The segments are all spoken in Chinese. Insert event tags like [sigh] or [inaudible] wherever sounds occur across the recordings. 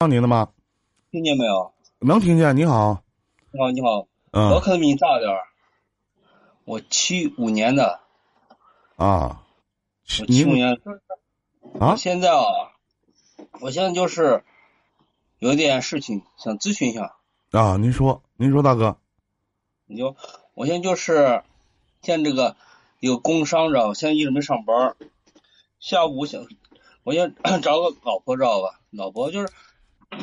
到您了吗？听见没有？能听见。你好，你好，你好，嗯我嗯可能比你大点儿。我七五年的，啊，我七五年。啊现在啊，我现在就是有点事情想咨询一下。啊，您说，您说，大哥，你就我现在就是现在这个有工伤，着，我？现在一直没上班儿。下午我想，我想 [coughs] 找个老婆，知道吧？老婆就是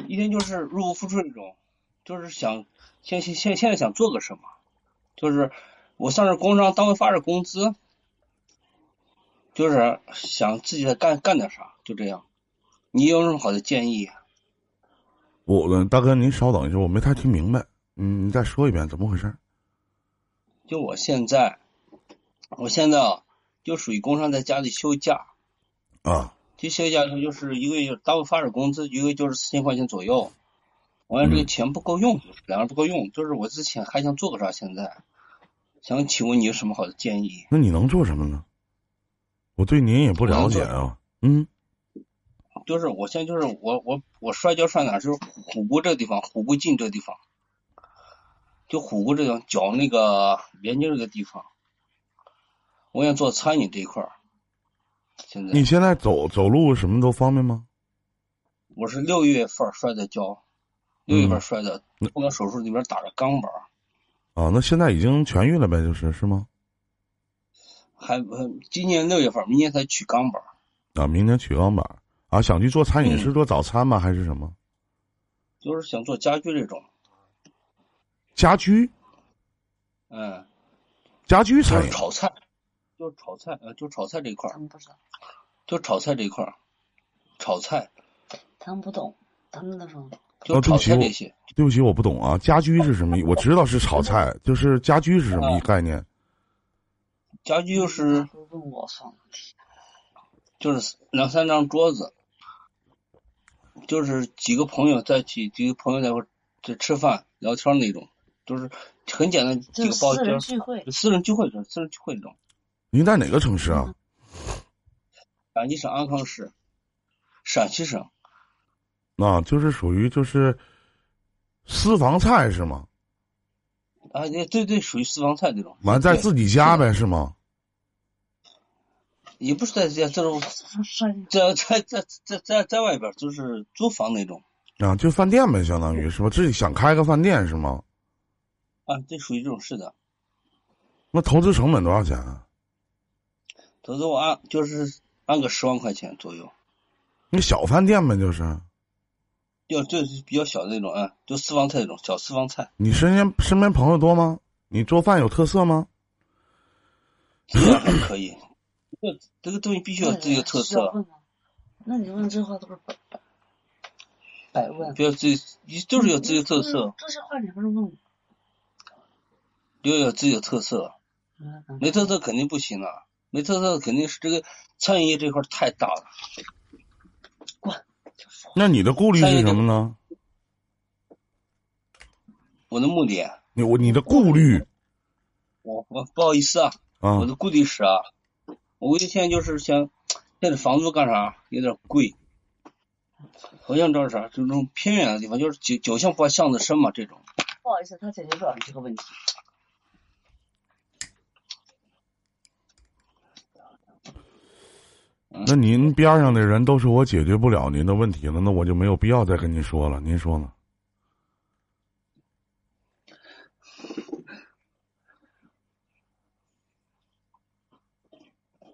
一天就是入不敷出那种，就是想现现现现在想做个什么，就是我上着工伤单位发着工资，就是想自己再干干点啥，就这样。你有什么好的建议？我大哥您稍等一下，我没太听明白，嗯，你再说一遍，怎么回事？就我现在，我现在啊，就属于工伤在家里休假。啊，这休假就就是一个月单位发点工资，一个月就是四千块钱左右。完了这个嗯钱不够用，两人不够用，就是我之前还想做个啥，现在想请问你有什么好的建议？那你能做什么呢？我对您也不了解啊。嗯就是我现在就是我我我摔跤摔哪儿？就是虎骨这个地方，虎骨颈这个地方，就虎骨这个脚那个连接这个地方，我想做餐饮这一块儿。现在你现在走走路什么都方便吗？我是六月份摔的跤，六月份摔的，嗯动了手术里边打着钢板，啊，那现在已经痊愈了呗，就是是吗？还呃今年六月份，明年才取钢板，啊，明年取钢板啊，想去做餐饮嗯是做早餐吗？还是什么就是想做家居这种，家居嗯，家居就是餐饮？炒菜，就是炒菜，呃，就炒菜这一块儿，他们不知道，就炒菜这一块儿，炒菜他们不懂，他们那种就炒哦对不起我菜这些，对不起，我不懂啊，家居是什么意？我知道是炒菜，就是家居是什么啊概念？家居就是问我算了，就是两三张桌子，就是几个朋友在一起，几个朋友在一块儿在吃饭聊天那种，就是很简单几个包间聚会，私人聚会，私人聚会这种。您在哪个城市啊？陕西省安康市，陕西省啊，就是属于就是私房菜是吗？啊，对对对，属于私房菜这种。完在自己家呗是吗？也不是在家，这种山在在在在在在外边，就是租房那种啊，就饭店呗，相当于是吧？自己想开个饭店是吗？啊，这属于这种是的。那投资成本多少钱啊？投资我按就是按个十万块钱左右，那小饭店呗，就是要就是比较小的那种啊，就私房菜那种小私房菜，你身边身边朋友多吗？你做饭有特色吗？[coughs] 还可以。这这个东西必须有自己的特色，那你问这话都是白白白问，必须有自己，你就是有自己的特色，这些话你不是问我，要有自己的特色，嗯没特色肯定不行啊，没特色肯定是这个餐饮业这块儿太大了。那你的顾虑是什么呢？我的目的，你我你的顾虑我我不好意思啊，啊我的顾虑是啊，我估计现在就是想，现在房租干啥有点贵，我想找啥，就这种偏远的地方，就是九九巷八巷子深嘛，这种。不好意思，他解决不了你这个问题。那您边上的人都是我解决不了您的问题了，那我就没有必要再跟您说了。您说呢？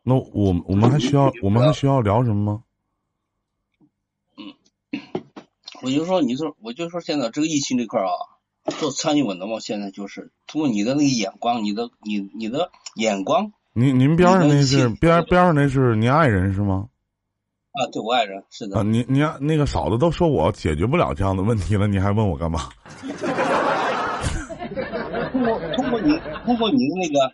那我我们还需要我们还需要聊什么吗？嗯我就说，你说，我就说，现在这个疫情这块啊，做餐饮稳的嘛，现在就是通过你的那个眼光，你的你你的眼光您您边上那是边边上那是您爱人是吗？啊，对我爱人是的，啊，您您那个嫂子都说我解决不了这样的问题了，你还问我干嘛？[laughs] 通过通过你通过你的那个，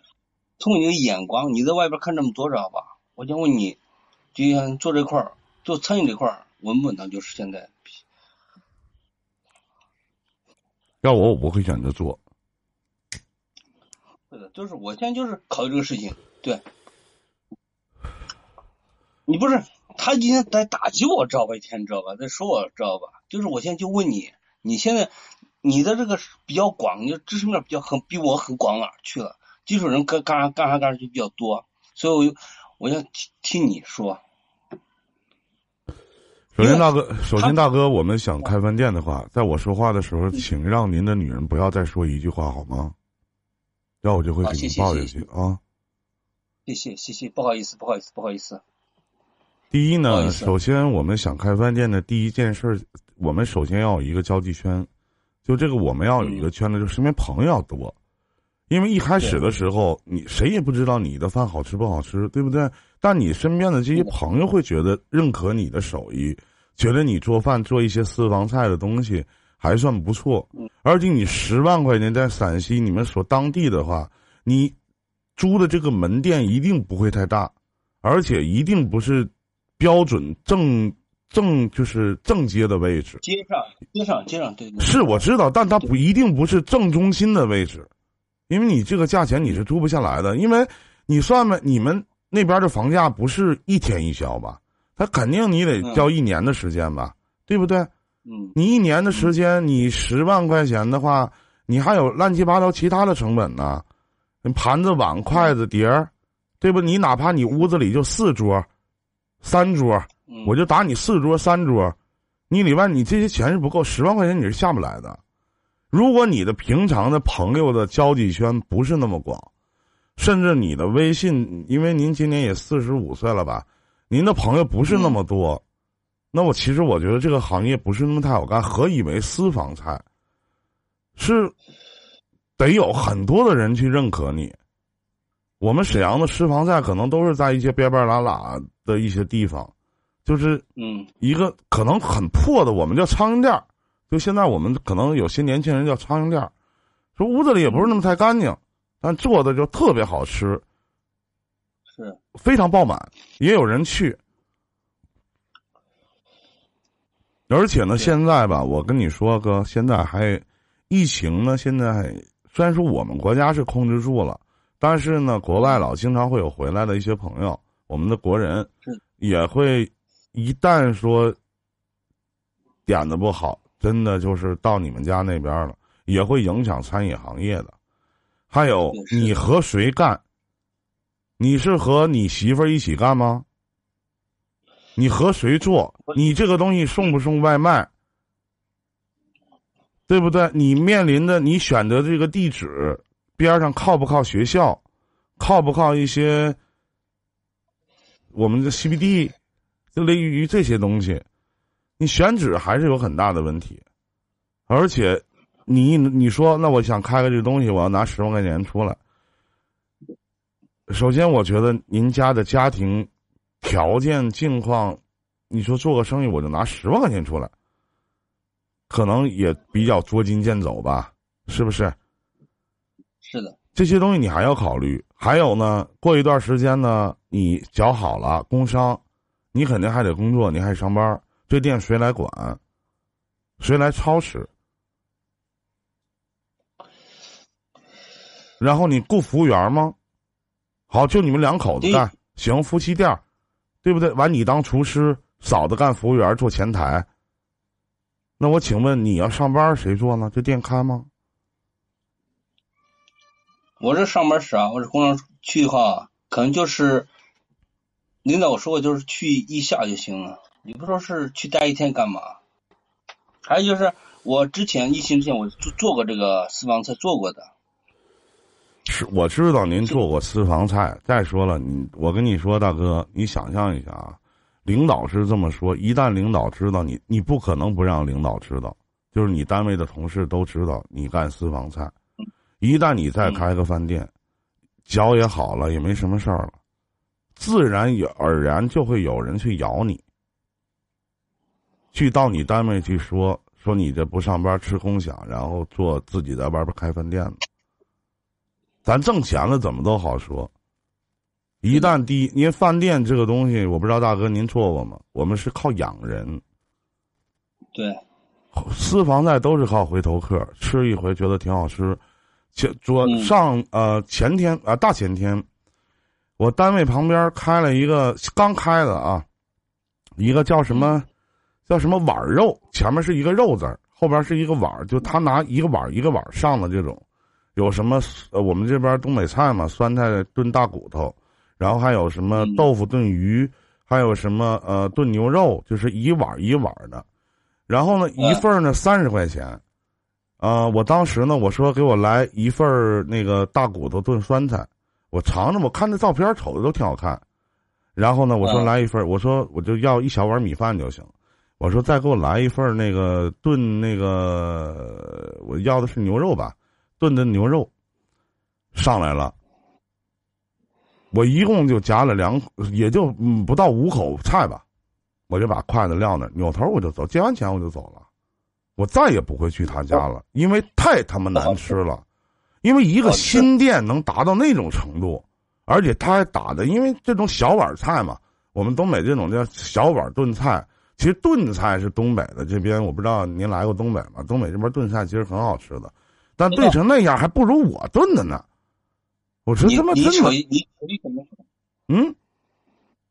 通过你的眼光，你在外边看这么多，知道吧？我想问你，就像做这块儿，做餐饮这块儿稳不稳当？就是现在，要我我不会选择做。是的，就是我现在就是考虑这个事情，对。你不是他今天在打击我，知道吧？一天知道吧？在说我知道吧？就是我现在就问你，你现在你的这个比较广，你的知识面比较很比我很广哪儿去了？技术人干干啥干啥干啥就比较多，所以我就我想听听你说。首先，大哥，首先大哥，我们想开饭店的话，在我说话的时候，请让您的女人不要再说一句话好吗？要我就会给您报下去啊。谢谢谢谢，不好意思不好意思不好意思。第一呢，首先我们想开饭店的第一件事，我们首先要有一个交际圈，就这个我们要有一个圈子，就身边朋友要多。因为一开始的时候，你谁也不知道你的饭好吃不好吃，对不对？但你身边的这些朋友会觉得认可你的手艺，觉得你做饭做一些私房菜的东西还算不错。而且你十万块钱在陕西你们所当地的话，你租的这个门店一定不会太大，而且一定不是标准正正就是正街的位置。街上，街上，街上，对对。是我知道，但它不一定不是正中心的位置。因为你这个价钱你是租不下来的，因为你算吧，你们那边的房价不是一天一交吧？他肯定你得交一年的时间吧，对不对？嗯。你一年的时间，你十万块钱的话，你还有乱七八糟其他的成本呢，盘子、碗、筷子、碟儿，对不？你哪怕你屋子里就四桌、三桌，我就打你四桌、三桌，你里外你这些钱是不够，十万块钱你是下不来的。如果你的平常的朋友的交际圈不是那么广，甚至你的微信，因为您今年也四十五岁了吧，您的朋友不是那么多，那我其实我觉得这个行业不是那么太好干。何以为私房菜？是得有很多的人去认可你。我们沈阳的私房菜可能都是在一些边边拉拉的一些地方，就是嗯，一个可能很破的，我们叫苍蝇店儿。就现在，我们可能有些年轻人叫苍蝇店说屋子里也不是那么太干净，但做的就特别好吃，是非常爆满，也有人去。而且呢，现在吧，我跟你说哥，现在还疫情呢。现在虽然说我们国家是控制住了，但是呢，国外老经常会有回来的一些朋友，我们的国人也会一旦说点子不好。真的就是到你们家那边了，也会影响餐饮行业的。还有，你和谁干？你是和你媳妇儿一起干吗？你和谁做？你这个东西送不送外卖？对不对？你面临的，你选择这个地址边上靠不靠学校？靠不靠一些我们的 CBD？就类似于这些东西。你选址还是有很大的问题，而且，你你说那我想开个这东西，我要拿十万块钱出来。首先，我觉得您家的家庭条件境况，你说做个生意我就拿十万块钱出来，可能也比较捉襟见肘吧？是不是？是的。这些东西你还要考虑。还有呢，过一段时间呢，你脚好了工伤，你肯定还得工作，你还上班。这店谁来管？谁来操持？然后你雇服务员吗？好，就你们两口子干，行，夫妻店，对不对？完，你当厨师，嫂子干服务员，做前台。那我请问，你要上班谁做呢？这店开吗？我这上班时啊，我这工厂去的话，可能就是领导说过，就是去一下就行了。你不说是去待一天干嘛？还有就是，我之前疫情之前我做做过这个私房菜，做过的。是，我知道您做过私房菜。再说了，你我跟你说，大哥，你想象一下啊，领导是这么说，一旦领导知道你，你不可能不让领导知道，就是你单位的同事都知道你干私房菜。一旦你再开个饭店，脚也好了，也没什么事儿了，自然也而然就会有人去咬你。去到你单位去说说你这不上班吃空饷，然后做自己在外边开饭店呢？咱挣钱了怎么都好说。一旦第一，您饭店这个东西，我不知道大哥您做过吗？我们是靠养人。对。私房菜都是靠回头客，吃一回觉得挺好吃。前昨上呃前天啊大前天，我单位旁边开了一个刚开的啊。一个叫什么叫什么碗肉，前面是一个肉字儿，后边是一个碗，就他拿一个碗一个碗上的这种，有什么呃我们这边东北菜嘛，酸菜炖大骨头，然后还有什么豆腐炖鱼，还有什么呃炖牛肉，就是一碗一碗的，然后呢一份呢三十块钱。啊！我当时呢，我说给我来一份那个大骨头炖酸菜，我尝尝，我看那照片瞅着都挺好看。然后呢，我说来一份，我说我就要一小碗米饭就行。我说再给我来一份那个炖那个，我要的是牛肉吧，炖的牛肉上来了。我一共就夹了两，也就不到五口菜吧，我就把筷子撂那，扭头我就走，结完钱我就走了。我再也不会去他家了，因为太他妈难吃了。因为一个新店能达到那种程度，而且他还打的，因为这种小碗菜嘛，我们东北这种叫小碗炖菜。其实炖菜是东北的这边，我不知道您来过东北吗？东北这边炖菜其实很好吃的，但炖成那样还不如我炖的呢。我说他妈真的，你厨艺肯定好。嗯，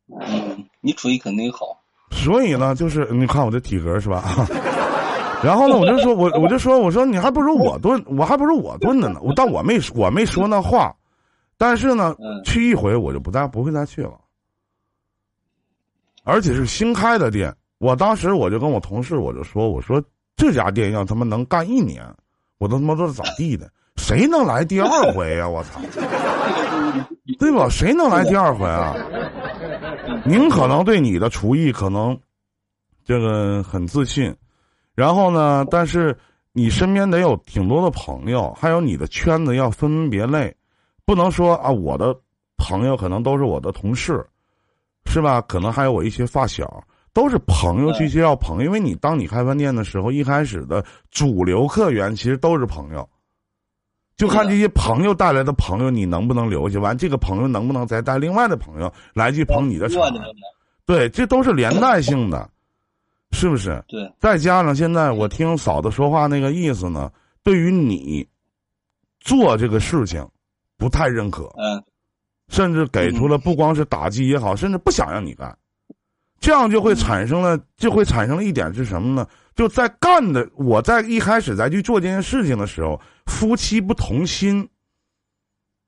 嗯，你厨艺肯定好。所以呢，就是你看我这体格是吧？[laughs] 然后呢，我就说，我我就说，我说你还不如我炖，我还不如我炖的呢。我但我没我没说那话，但是呢，去一回我就不再不会再去了。而且是新开的店，我当时我就跟我同事我就说，我说这家店要他妈能干一年，我都他妈都是咋地的？谁能来第二回呀？我操，对吧？谁能来第二回啊？您可能对你的厨艺可能这个很自信。然后呢？但是你身边得有挺多的朋友，还有你的圈子要分门别类，不能说啊，我的朋友可能都是我的同事，是吧？可能还有我一些发小，都是朋友去介绍朋友。因为你当你开饭店的时候，一开始的主流客源其实都是朋友，就看这些朋友带来的朋友，你能不能留下？完，这个朋友能不能再带另外的朋友来去捧你的场？对，这都是连带性的。是不是？对，再加上现在我听嫂子说话那个意思呢，对于你做这个事情不太认可，嗯，甚至给出了不光是打击也好，甚至不想让你干，这样就会产生了，就会产生了一点是什么呢？就在干的我在一开始在去做这件事情的时候，夫妻不同心，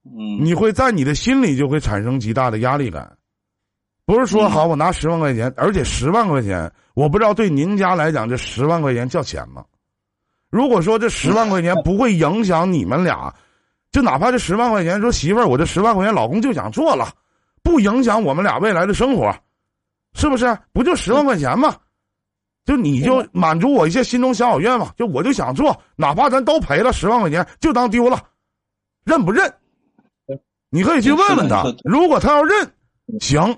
嗯，你会在你的心里就会产生极大的压力感。不是说好我拿十万块钱，而且十万块钱，我不知道对您家来讲这十万块钱叫钱吗？如果说这十万块钱 [laughs] 不会影响你们俩，就哪怕这十万块钱说媳妇儿，我这十万块钱老公就想做了，不影响我们俩未来的生活，是不是？不就十万块钱吗？就你就满足我一些心中小小愿望，就我就想做，哪怕咱都赔了十万块钱，就当丢了，认不认？你可以去问问他，如果他要认，行。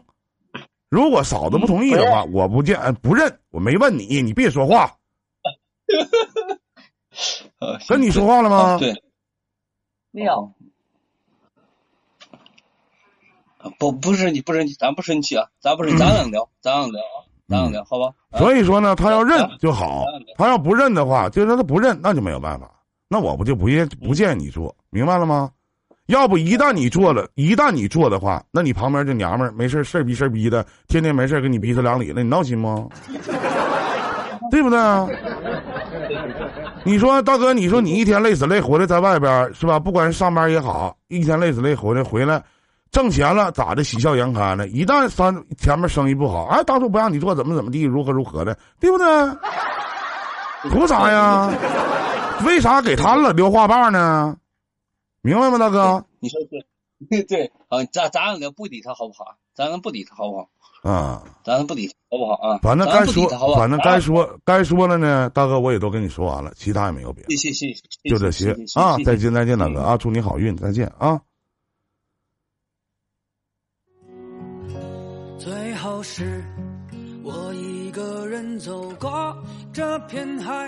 如果嫂子不同意的话，我不见不认，我没问你，你别说话。[laughs] 跟你说话了吗？对，没有。不，不是你，不生气，咱不生气啊，咱不是，咱俩聊，咱俩聊啊，咱俩聊，好吧？所以说呢，他要认就好，他要不认的话，就说他不认，那就没有办法，那我不就不建不建议你做，明白了吗？要不一旦你做了，一旦你做的话，那你旁边这娘们儿没事事儿逼事儿逼的，天天没事跟你逼他两里了，你闹心吗？[laughs] 对不对啊？你说大哥，你说你一天累死累活的在外边是吧？不管是上班也好，一天累死累活的回来，挣钱了咋的？喜笑颜开呢。一旦三前面生意不好，哎，当初不让你做，怎么怎么地，如何如何的，对不对？图啥呀？为啥给他了留话棒呢？明白吗，大哥？你说对，[laughs] 对啊，咱咱俩不理他好不好？咱能不理他好不好？啊，咱能不理他好不好啊？反正该说，反正该说该说了呢，大哥我也都跟你说完了，其他也没有别的。谢谢谢谢，就这些啊！再见再见，大哥啊！祝你好运，再见啊！是我一个人走过这片海。